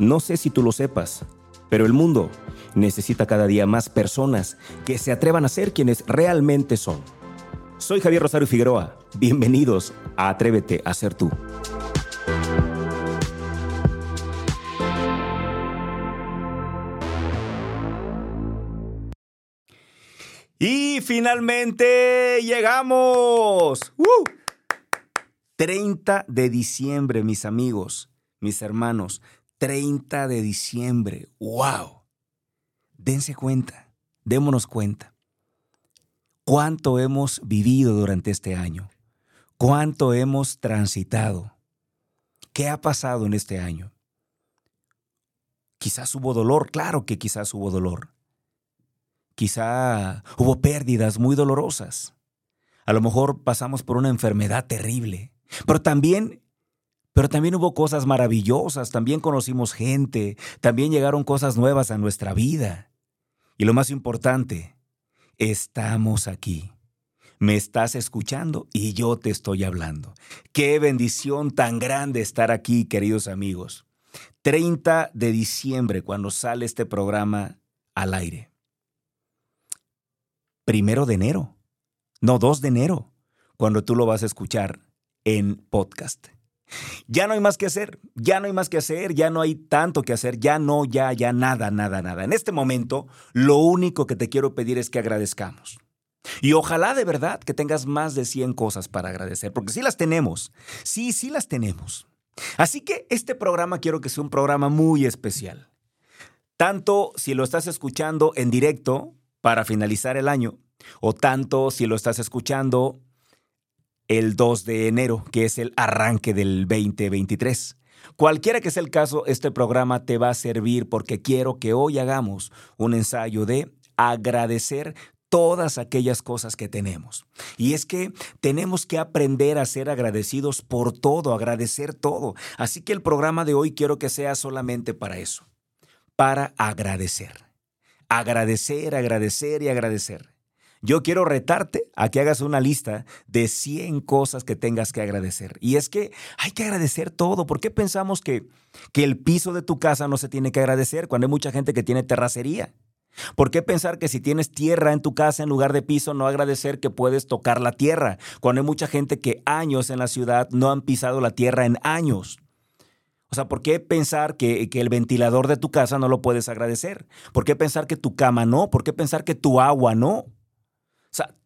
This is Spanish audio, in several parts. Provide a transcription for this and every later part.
No sé si tú lo sepas, pero el mundo necesita cada día más personas que se atrevan a ser quienes realmente son. Soy Javier Rosario Figueroa. Bienvenidos a Atrévete a ser tú. Y finalmente llegamos. 30 de diciembre, mis amigos, mis hermanos. 30 de diciembre. ¡Wow! Dense cuenta, démonos cuenta. ¿Cuánto hemos vivido durante este año? ¿Cuánto hemos transitado? ¿Qué ha pasado en este año? Quizás hubo dolor, claro que quizás hubo dolor. Quizá hubo pérdidas muy dolorosas. A lo mejor pasamos por una enfermedad terrible. Pero también, pero también hubo cosas maravillosas. También conocimos gente. También llegaron cosas nuevas a nuestra vida. Y lo más importante, estamos aquí. Me estás escuchando y yo te estoy hablando. Qué bendición tan grande estar aquí, queridos amigos. 30 de diciembre, cuando sale este programa al aire primero de enero, no 2 de enero, cuando tú lo vas a escuchar en podcast. Ya no hay más que hacer, ya no hay más que hacer, ya no hay tanto que hacer, ya no, ya, ya nada, nada, nada. En este momento, lo único que te quiero pedir es que agradezcamos. Y ojalá de verdad que tengas más de 100 cosas para agradecer, porque sí las tenemos, sí, sí las tenemos. Así que este programa quiero que sea un programa muy especial. Tanto si lo estás escuchando en directo, para finalizar el año, o tanto si lo estás escuchando el 2 de enero, que es el arranque del 2023. Cualquiera que sea el caso, este programa te va a servir porque quiero que hoy hagamos un ensayo de agradecer todas aquellas cosas que tenemos. Y es que tenemos que aprender a ser agradecidos por todo, agradecer todo. Así que el programa de hoy quiero que sea solamente para eso, para agradecer agradecer, agradecer y agradecer. Yo quiero retarte a que hagas una lista de 100 cosas que tengas que agradecer. Y es que hay que agradecer todo. ¿Por qué pensamos que, que el piso de tu casa no se tiene que agradecer cuando hay mucha gente que tiene terracería? ¿Por qué pensar que si tienes tierra en tu casa en lugar de piso, no agradecer que puedes tocar la tierra? Cuando hay mucha gente que años en la ciudad no han pisado la tierra en años. O sea, ¿por qué pensar que, el ventilador de tu casa no lo puedes agradecer? ¿Por qué pensar que tu cama no? ¿Por qué pensar que tu agua no?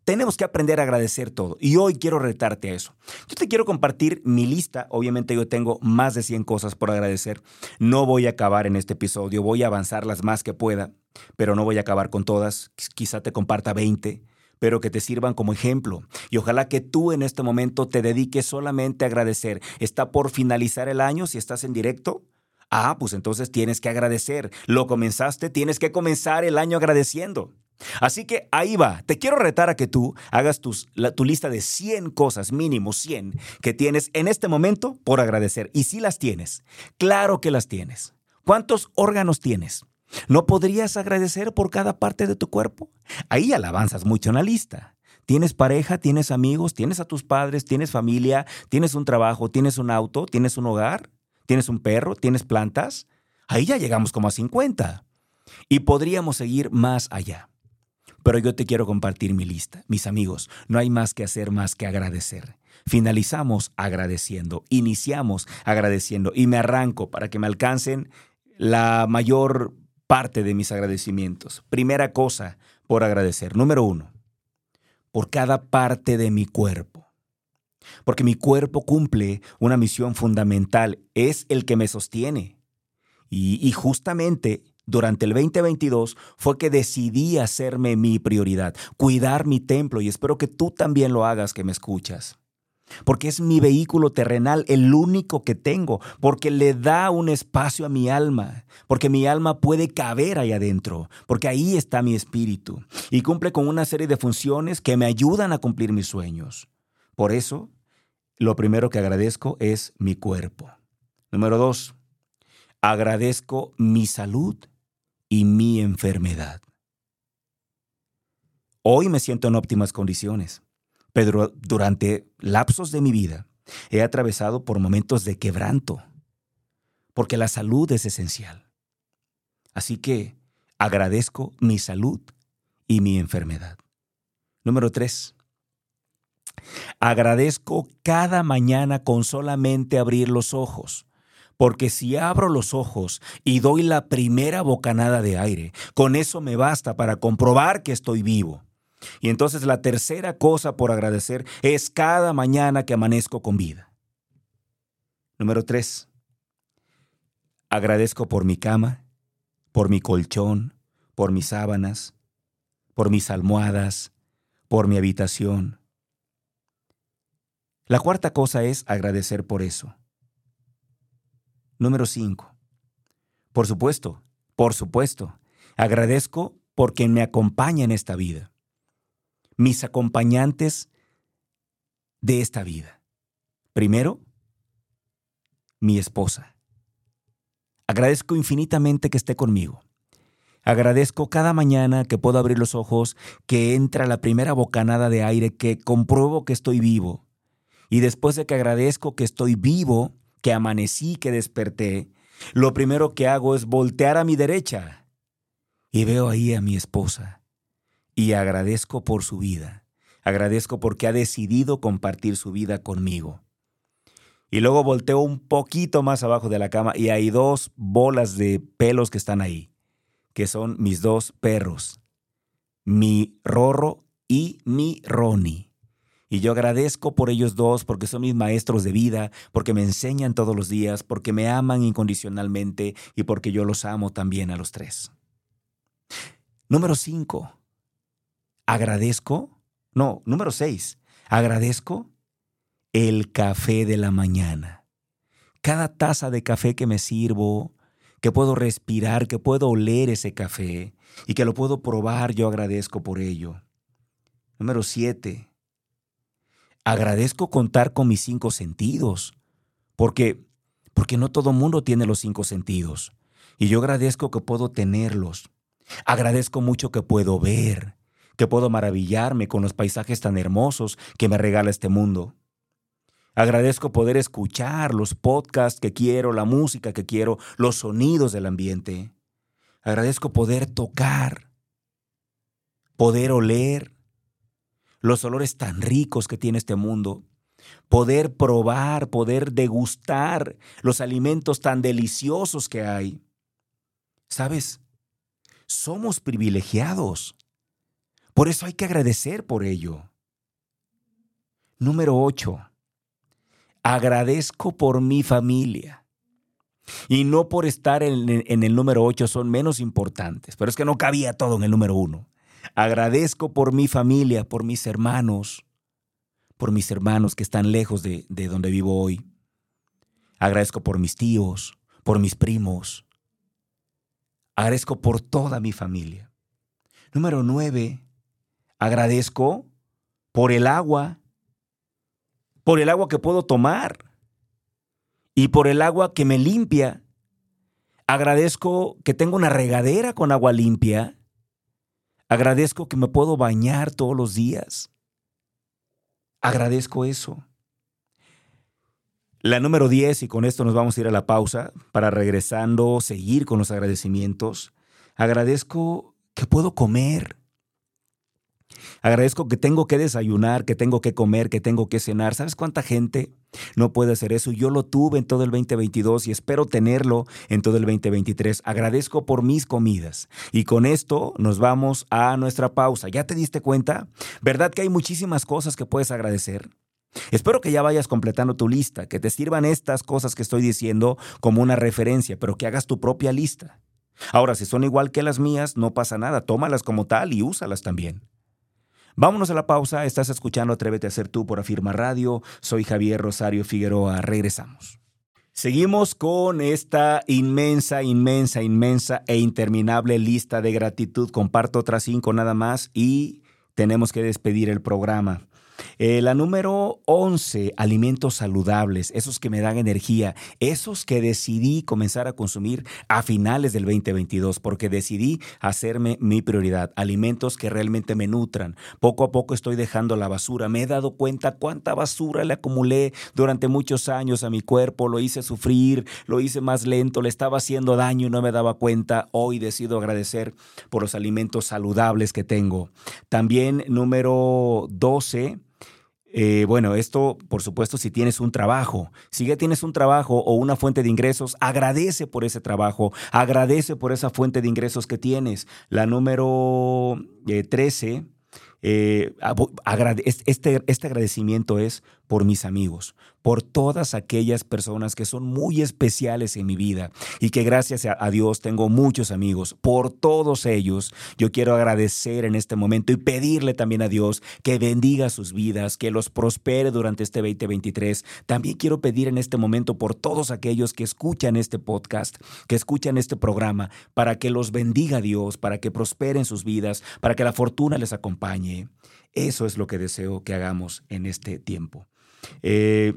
Tenemos que aprender a agradecer todo. Y hoy quiero retarte a eso. Yo te quiero compartir mi lista. Obviamente yo tengo más de 100 cosas por agradecer. No voy a acabar en este episodio. Voy a avanzar las más que pueda, pero no voy a acabar con todas. Quizá te comparta 20 pero que te sirvan como ejemplo. Y ojalá que tú en este momento te dediques solamente a agradecer. Está por finalizar el año si estás en directo. Ah, pues entonces tienes que agradecer. Lo comenzaste, tienes que comenzar el año agradeciendo. Así que ahí va. Te quiero retar a que tú hagas tu lista de 100 cosas, mínimo 100, que tienes en este momento por agradecer. Y si las tienes, claro que las tienes. ¿Cuántos órganos tienes? ¿No podrías agradecer por cada parte de tu cuerpo? Ahí alabanzas mucho en la lista. Tienes pareja, tienes amigos, tienes a tus padres, tienes familia, tienes un trabajo, tienes un auto, tienes un hogar, tienes un perro, tienes plantas. Ahí ya llegamos como a 50. Y podríamos seguir más allá. Pero yo te quiero compartir mi lista. Mis amigos, no hay más que hacer más que agradecer. Finalizamos agradeciendo, iniciamos agradeciendo y me arranco para que me alcancen la mayor parte de mis agradecimientos. Primera cosa por agradecer. Número uno, por cada parte de mi cuerpo. Porque mi cuerpo cumple una misión fundamental, es el que me sostiene. Y, y justamente durante el 2022 fue que decidí hacerme mi prioridad, cuidar mi templo y espero que tú también lo hagas que me escuchas porque es mi vehículo terrenal, el único que tengo, porque le da un espacio a mi alma, porque mi alma puede caber ahí adentro, porque ahí está mi espíritu y cumple con una serie de funciones que me ayudan a cumplir mis sueños. Por eso, lo primero que agradezco es mi cuerpo. Número dos, agradezco mi salud y mi enfermedad. Hoy me siento en óptimas condiciones. Pero durante lapsos de mi vida he atravesado por momentos de quebranto, porque la salud es esencial. Así que agradezco mi salud y mi enfermedad. Número tres, agradezco cada mañana con solamente abrir los ojos. Porque si abro los ojos y doy la primera bocanada de aire, con eso me basta para comprobar que estoy vivo. Y entonces la tercera cosa por agradecer es cada mañana que amanezco con vida. Número tres, agradezco por mi cama, por mi colchón, por mis sábanas, por mis almohadas, por mi habitación. La cuarta cosa es agradecer por eso. Número cinco. Por supuesto, por supuesto, agradezco por quien me acompaña en esta vida mis acompañantes de esta vida. Primero, mi esposa. Agradezco infinitamente que esté conmigo. Agradezco cada mañana que puedo abrir los ojos, que entra la primera bocanada de aire, que compruebo que estoy vivo. Y después de que agradezco que estoy vivo, que amanecí, que desperté, lo primero que hago es voltear a mi derecha y veo ahí a mi esposa y agradezco por su vida. Agradezco porque ha decidido compartir su vida conmigo. Y luego volteo un poquito más abajo de la cama y hay dos bolas de pelos que están ahí, que son mis dos perros, mi Rorro y mi Ronnie. Y yo agradezco por ellos dos porque son mis maestros de vida, porque me enseñan todos los días, porque me aman incondicionalmente y porque yo los amo también a los tres. Número cinco agradezco, no, número seis, agradezco el café de la mañana. Cada taza de café que me sirvo, que puedo respirar, que puedo oler ese café y que lo puedo probar, yo agradezco por ello. Número siete, agradezco contar con mis cinco sentidos, porque, porque no todo mundo tiene los cinco sentidos, y yo agradezco que puedo tenerlos. Agradezco mucho que puedo ver, que puedo maravillarme con los paisajes tan hermosos que me regala este mundo. Agradezco poder escuchar los podcasts que quiero, la música que quiero, los sonidos del ambiente. Agradezco poder tocar, poder oler los olores tan ricos que tiene este mundo, poder probar, poder degustar los alimentos tan deliciosos que hay. ¿Sabes? Somos privilegiados. Por eso hay que agradecer por ello. Número 8. Agradezco por mi familia. Y no por estar en, el número 8 son menos importantes, pero es que no cabía todo en el número 1. Agradezco por mi familia, por mis hermanos, por mis hermanos que están lejos de, de donde vivo hoy. Agradezco por mis tíos, por mis primos. Agradezco por toda mi familia. Número 9. Agradezco por el agua, por el agua que puedo tomar y por el agua que me limpia. Agradezco que tengo una regadera con agua limpia. Agradezco que me puedo bañar todos los días. Agradezco eso. La número 10, y con esto nos vamos a ir a la pausa para regresando, seguir con los agradecimientos. Agradezco que puedo comer. Agradezco que tengo que desayunar, que tengo que comer, que tengo que cenar. ¿Sabes cuánta gente no puede hacer eso? Yo lo tuve en todo el 2022 y espero tenerlo en todo el 2023. Agradezco por mis comidas. Y con esto nos vamos a nuestra pausa. ¿Ya te diste cuenta? ¿Verdad que hay muchísimas cosas que puedes agradecer? Espero que ya vayas completando tu lista, que te sirvan estas cosas que estoy diciendo como una referencia, pero que hagas tu propia lista. Ahora, si son igual que las mías, no pasa nada, tómalas como tal y úsalas también. Vámonos a la pausa. Estás escuchando Atrévete a ser tú por Afirma Radio. Soy Javier Rosario Figueroa. Regresamos. Seguimos con esta inmensa, inmensa, inmensa e interminable lista de gratitud. Comparto otras cinco nada más y tenemos que despedir el programa. Eh, la número 11, alimentos saludables, esos que me dan energía, esos que decidí comenzar a consumir a finales del 2022, porque decidí hacerme mi prioridad, alimentos que realmente me nutran. Poco a poco estoy dejando la basura, me he dado cuenta cuánta basura le acumulé durante muchos años a mi cuerpo, lo hice sufrir, lo hice más lento, le estaba haciendo daño y no me daba cuenta. Hoy decido agradecer por los alimentos saludables que tengo. También número 12, eh, bueno, esto, por supuesto, si tienes un trabajo, si ya tienes un trabajo o una fuente de ingresos, agradece por ese trabajo, agradece por esa fuente de ingresos que tienes. La número 13, eh, este, este agradecimiento es por mis amigos, por todas aquellas personas que son muy especiales en mi vida y que gracias a, Dios tengo muchos amigos. Por todos ellos yo quiero agradecer en este momento y pedirle también a Dios que bendiga sus vidas, que los prospere durante este 2023. También quiero pedir en este momento por todos aquellos que escuchan este podcast, que escuchan este programa, para que los bendiga Dios, para que prosperen sus vidas, para que la fortuna les acompañe. Eso es lo que deseo que hagamos en este tiempo. Eh,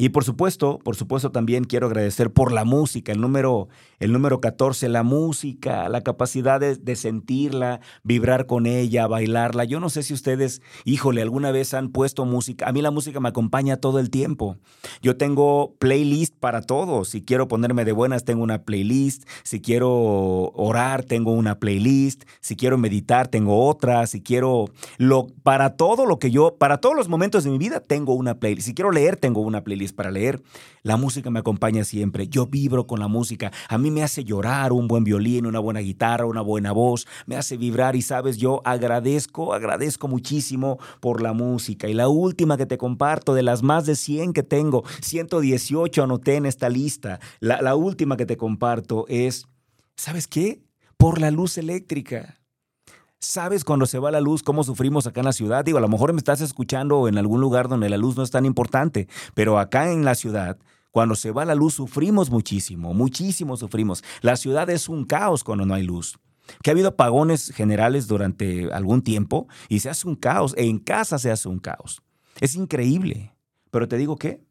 y por supuesto, por supuesto también quiero agradecer por la música, el número, el número 14, la música, la capacidad de, sentirla, vibrar con ella, bailarla. Yo no sé si ustedes, híjole, alguna vez han puesto música. A mí la música me acompaña todo el tiempo. Yo tengo playlist para todo. Si quiero ponerme de buenas, tengo una playlist. Si quiero orar, tengo una playlist. Si quiero meditar, tengo otra. Si quiero, lo, para todo lo que yo, para todos los momentos de mi vida, tengo una playlist. Si quiero leer, tengo una playlist para leer. La música me acompaña siempre. Yo vibro con la música. A mí me hace llorar un buen violín, una buena guitarra, una buena voz. Me hace vibrar y sabes, yo agradezco, agradezco muchísimo por la música. Y la última que te comparto, de las más de 100 que tengo, 118 anoté en esta lista. La, la última que te comparto es, ¿sabes qué? Por la luz eléctrica. ¿Sabes cuando se va la luz cómo sufrimos acá en la ciudad? Digo, a lo mejor me estás escuchando en algún lugar donde la luz no es tan importante, pero acá en la ciudad, cuando se va la luz sufrimos muchísimo, muchísimo sufrimos. La ciudad es un caos cuando no hay luz. Que ha habido apagones generales durante algún tiempo y se hace un caos, en casa se hace un caos. Es increíble. Pero te digo que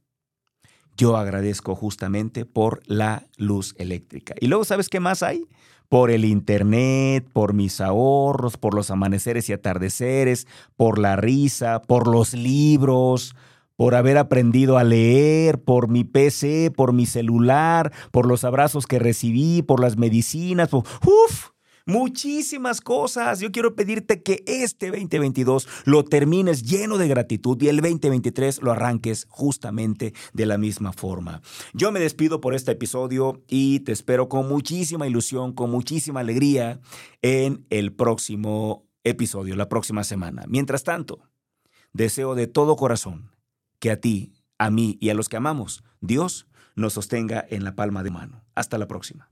yo agradezco justamente por la luz eléctrica. Y luego, ¿sabes qué más hay? por el internet, por mis ahorros, por los amaneceres y atardeceres, por la risa, por los libros, por haber aprendido a leer, por mi PC, por mi celular, por los abrazos que recibí, por las medicinas, por, uf, muchísimas cosas. Yo quiero pedirte que este 2022 lo termines lleno de gratitud y el 2023 lo arranques justamente de la misma forma. Yo me despido por este episodio y te espero con muchísima ilusión, con muchísima alegría en el próximo episodio, la próxima semana. Mientras tanto, deseo de todo corazón que a ti, a mí y a los que amamos, Dios nos sostenga en la palma de mano. Hasta la próxima.